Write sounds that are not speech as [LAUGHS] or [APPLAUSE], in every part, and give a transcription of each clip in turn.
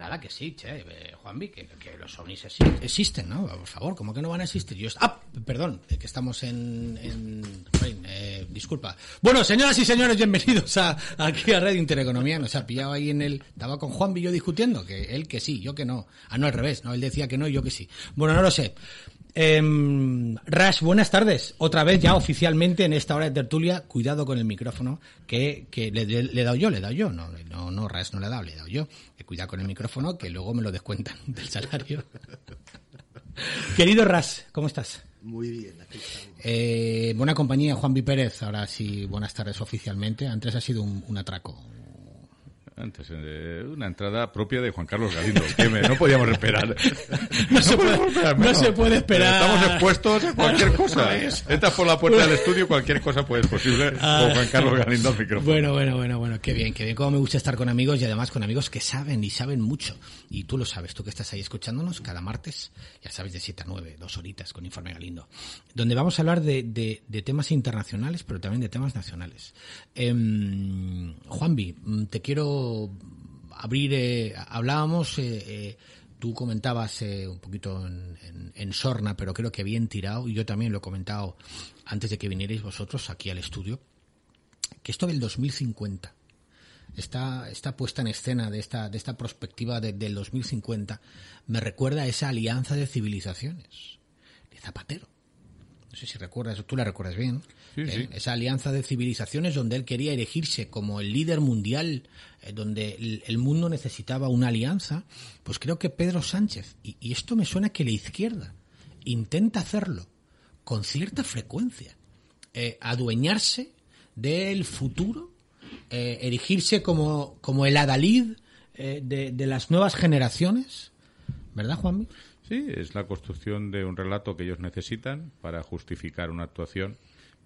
Nada, que sí, che, eh, Juanvi, que, los ovnis existen, ¿no? Por favor, ¿cómo que no van a existir? Yo, ah, perdón, eh, que estamos en... eh, disculpa. Bueno, señoras y señores, bienvenidos a, aquí a Red Intereconomía. Nos ha pillado ahí en el... Estaba con Juanvi yo discutiendo, que él que sí, yo que no. Ah, no, al revés, ¿no? Él decía que no y yo que sí. Bueno, no lo sé. Eh, Rash, buenas tardes. Otra vez ya oficialmente en esta hora de tertulia. Cuidado con el micrófono que, que le, le, he dado yo, le he dado yo. No, no, no, Rash no le he dado, le he dado yo. Cuidado con el micrófono que luego me lo descuentan [LAUGHS] del salario. [LAUGHS] Querido Ras, ¿cómo estás? Muy bien, eh, buena compañía, Juan B. Pérez. Ahora sí, buenas tardes oficialmente. Antes ha sido un, un atraco, antes, eh, una entrada propia de Juan Carlos Galindo, que [LAUGHS] no podíamos esperar. no, se, puede, esperar, no se puede esperar. Estamos expuestos a cualquier cosa. Entras por la puerta del estudio, cualquier cosa puede ser posible ah. con Juan Carlos Galindo al micrófono. Bueno, bueno, bueno, bueno, qué bien, qué bien. Cómo me gusta estar con amigos y además con amigos que saben y saben mucho. Y tú lo sabes, tú que estás ahí escuchándonos cada martes, ya sabes, de 7 a 9, dos horitas con Informe Galindo, donde vamos a hablar de, de, de temas internacionales, pero también de temas nacionales. Eh, Juanvi, te quiero abrir, eh, hablábamos, eh, eh, tú comentabas un poquito en, Sorna, pero creo que bien tirado, y yo también lo he comentado antes de que vinierais vosotros aquí al estudio, que esto del 2050, esta, esta puesta en escena de esta, de esta perspectiva del 2050, me recuerda a esa alianza de civilizaciones, de Zapatero. No sé si recuerdas, tú la recuerdas bien. ¿eh? esa alianza de civilizaciones donde él quería erigirse como el líder mundial, eh, donde el, mundo necesitaba una alianza, pues creo que Pedro Sánchez, y, esto me suena que la izquierda intenta hacerlo con cierta frecuencia, eh, adueñarse del futuro, erigirse como, como el adalid de, de las nuevas generaciones, ¿verdad, Juanmi? Sí, es la construcción de un relato que ellos necesitan para justificar una actuación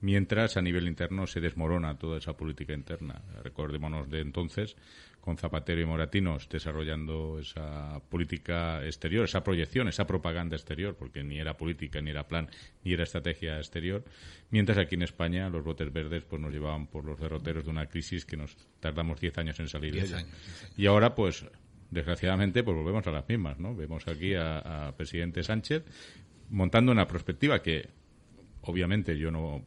mientras a nivel interno se desmorona toda esa política interna. Recordémonos de entonces con Zapatero y Moratinos desarrollando esa política exterior, esa proyección, esa propaganda exterior, porque ni era política, ni era plan, ni era estrategia exterior, mientras aquí en España los botes verdes pues nos llevaban por los derroteros de una crisis que nos tardamos diez años en salir de ella. Y ahora pues desgraciadamente pues volvemos a las mismas, ¿no? Vemos aquí a, a presidente Sánchez montando una perspectiva que obviamente yo no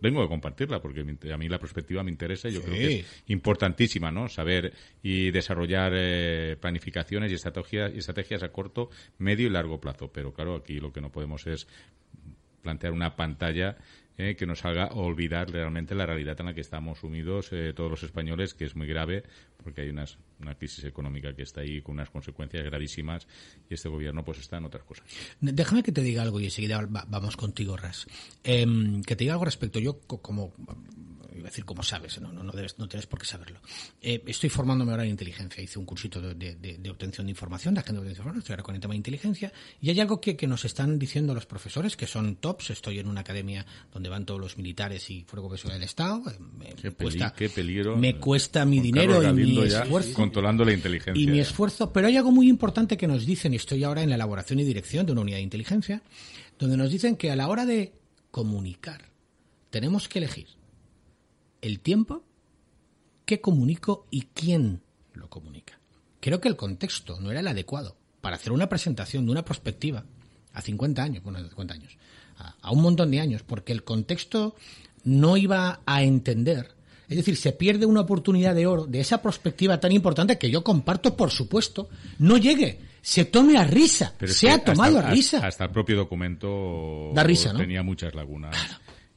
tengo que compartirla porque a mí la perspectiva me interesa y yo creo que es importantísima, ¿no? Saber y desarrollar eh, planificaciones y estrategias, y estrategias a corto, medio y largo plazo. Pero claro, aquí lo que no podemos es plantear una pantalla eh, que nos haga olvidar realmente la realidad en la que estamos sumidos eh, todos los españoles, que es muy grave, porque hay una crisis económica que está ahí con unas consecuencias gravísimas y este gobierno pues está en otras cosas. Déjame que te diga algo y enseguida vamos contigo, Ras. Em, que te diga algo respecto. Yo, como iba a decir como sabes, no, no, no, debes, no tienes por qué saberlo. Eh, estoy formándome ahora en inteligencia, hice un cursito de, de, obtención de información, de agenda de información, estoy ahora con el tema de inteligencia, y hay algo que, que, nos están diciendo los profesores, que son tops, estoy en una academia donde van todos los militares y fuego del Estado, eh, me, qué, cuesta, qué peligro, me cuesta mi dinero y mi esfuerzo. Controlando la inteligencia. Y mi esfuerzo, pero hay algo muy importante que nos dicen, y estoy ahora en la elaboración y dirección de una unidad de inteligencia, donde nos dicen que a la hora de comunicar, tenemos que elegir el tiempo, qué comunico y quién lo comunica. Creo que el contexto no era el adecuado para hacer una presentación de una perspectiva a 50 años, bueno, 50 años, a, un montón de años, porque el contexto no iba a entender. Es decir, se pierde una oportunidad de oro de esa perspectiva tan importante que yo comparto, por supuesto, no llegue, se tome a risa, se ha tomado a risa. Hasta el propio documento da risa, ¿no? tenía muchas lagunas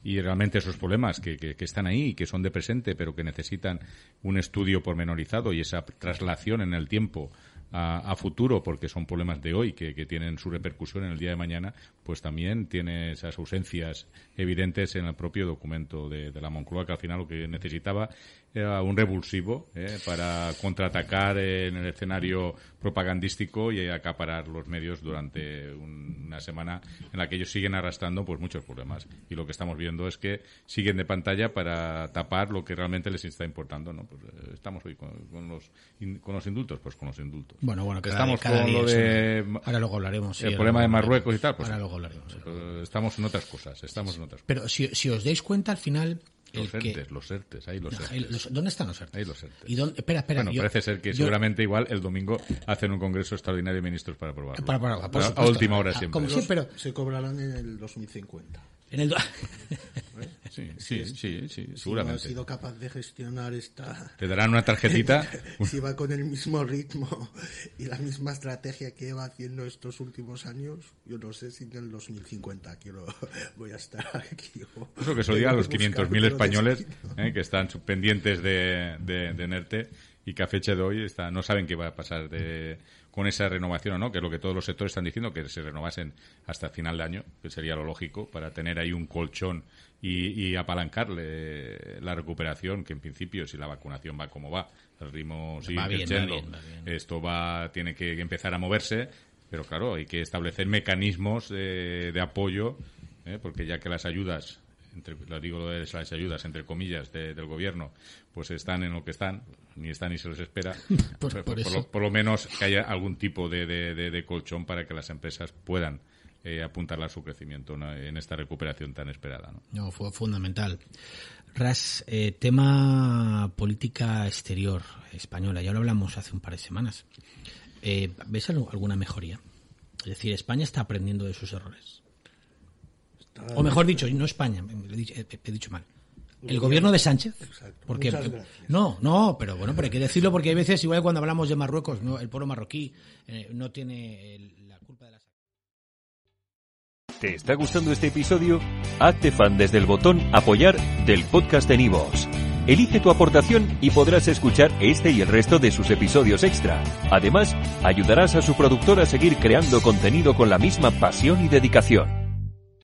y realmente esos problemas que, que, están ahí, que son de presente, pero que necesitan un estudio pormenorizado y esa traslación en el tiempo a, futuro, porque son problemas de hoy que, tienen su repercusión en el día de mañana, pues también tiene esas ausencias evidentes en el propio documento de, la Moncloa, que al final lo que necesitaba un revulsivo para contraatacar en el escenario propagandístico y acaparar los medios durante una semana en la que ellos siguen arrastrando pues muchos problemas. Y lo que estamos viendo es que siguen de pantalla para tapar lo que realmente les está importando no pues estamos hoy con, los con los indultos pues con los indultos. Bueno bueno que estamos con lo de ahora luego hablaremos el problema de Marruecos y tal pues ahora luego hablaremos estamos en otras cosas estamos en otras cosas. pero si, si os dais cuenta al final los ERTES, los ERTES, ahí los ERTES. ¿Dónde están los ERTES? Ahí los ERTES. ¿Y dónde, espera, espera. Bueno, parece ser que seguramente igual el domingo hacen un congreso extraordinario de ministros para aprobarlo. Para aprobarlo, a última hora siempre. Como sí, pero... Se cobrarán en el 2050. En el sí, sí, sí, sí, seguramente. Si ha sido capaz de gestionar esta... Te darán una tarjetita. [LAUGHS] si va con el mismo ritmo y la misma estrategia que va haciendo estos últimos años, yo no sé si en el 2050 quiero, voy a estar aquí. Eso que se lo diga a los 500.000 españoles eh, que están pendientes de, de, de NERTE y que a fecha de hoy está, no saben qué va a pasar de con esa renovación o no, que es lo que todos los sectores están diciendo, que se renovasen hasta final de año, que sería lo lógico, para tener ahí un colchón y, apalancarle la recuperación, que en principio, si la vacunación va como va, el ritmo sigue creciendo, esto va, tiene que empezar a moverse, pero claro, hay que establecer mecanismos de, apoyo, ¿eh? porque ya que las ayudas entre, lo digo lo de las ayudas, entre comillas, del gobierno, pues están en lo que están, ni están ni se les espera, [LAUGHS] por, por, lo, menos que haya algún tipo de, colchón para que las empresas puedan eh, apuntar a su crecimiento en esta recuperación tan esperada. No, fue fundamental. Ras, eh, tema política exterior española, ya lo hablamos hace un par de semanas. Eh, ¿Ves alguna mejoría? Es decir, España está aprendiendo de sus errores. O mejor dicho, no España, he dicho, mal. El gobierno de Sánchez. Porque, no, no, pero bueno, pero hay que decirlo porque hay veces, igual cuando hablamos de Marruecos, ¿no? el pueblo marroquí eh, no tiene la culpa de las. ¿Te está gustando este episodio? Hazte fan desde el botón Apoyar del podcast de Nivos. Elige tu aportación y podrás escuchar este y el resto de sus episodios extra. Además, ayudarás a su productor a seguir creando contenido con la misma pasión y dedicación.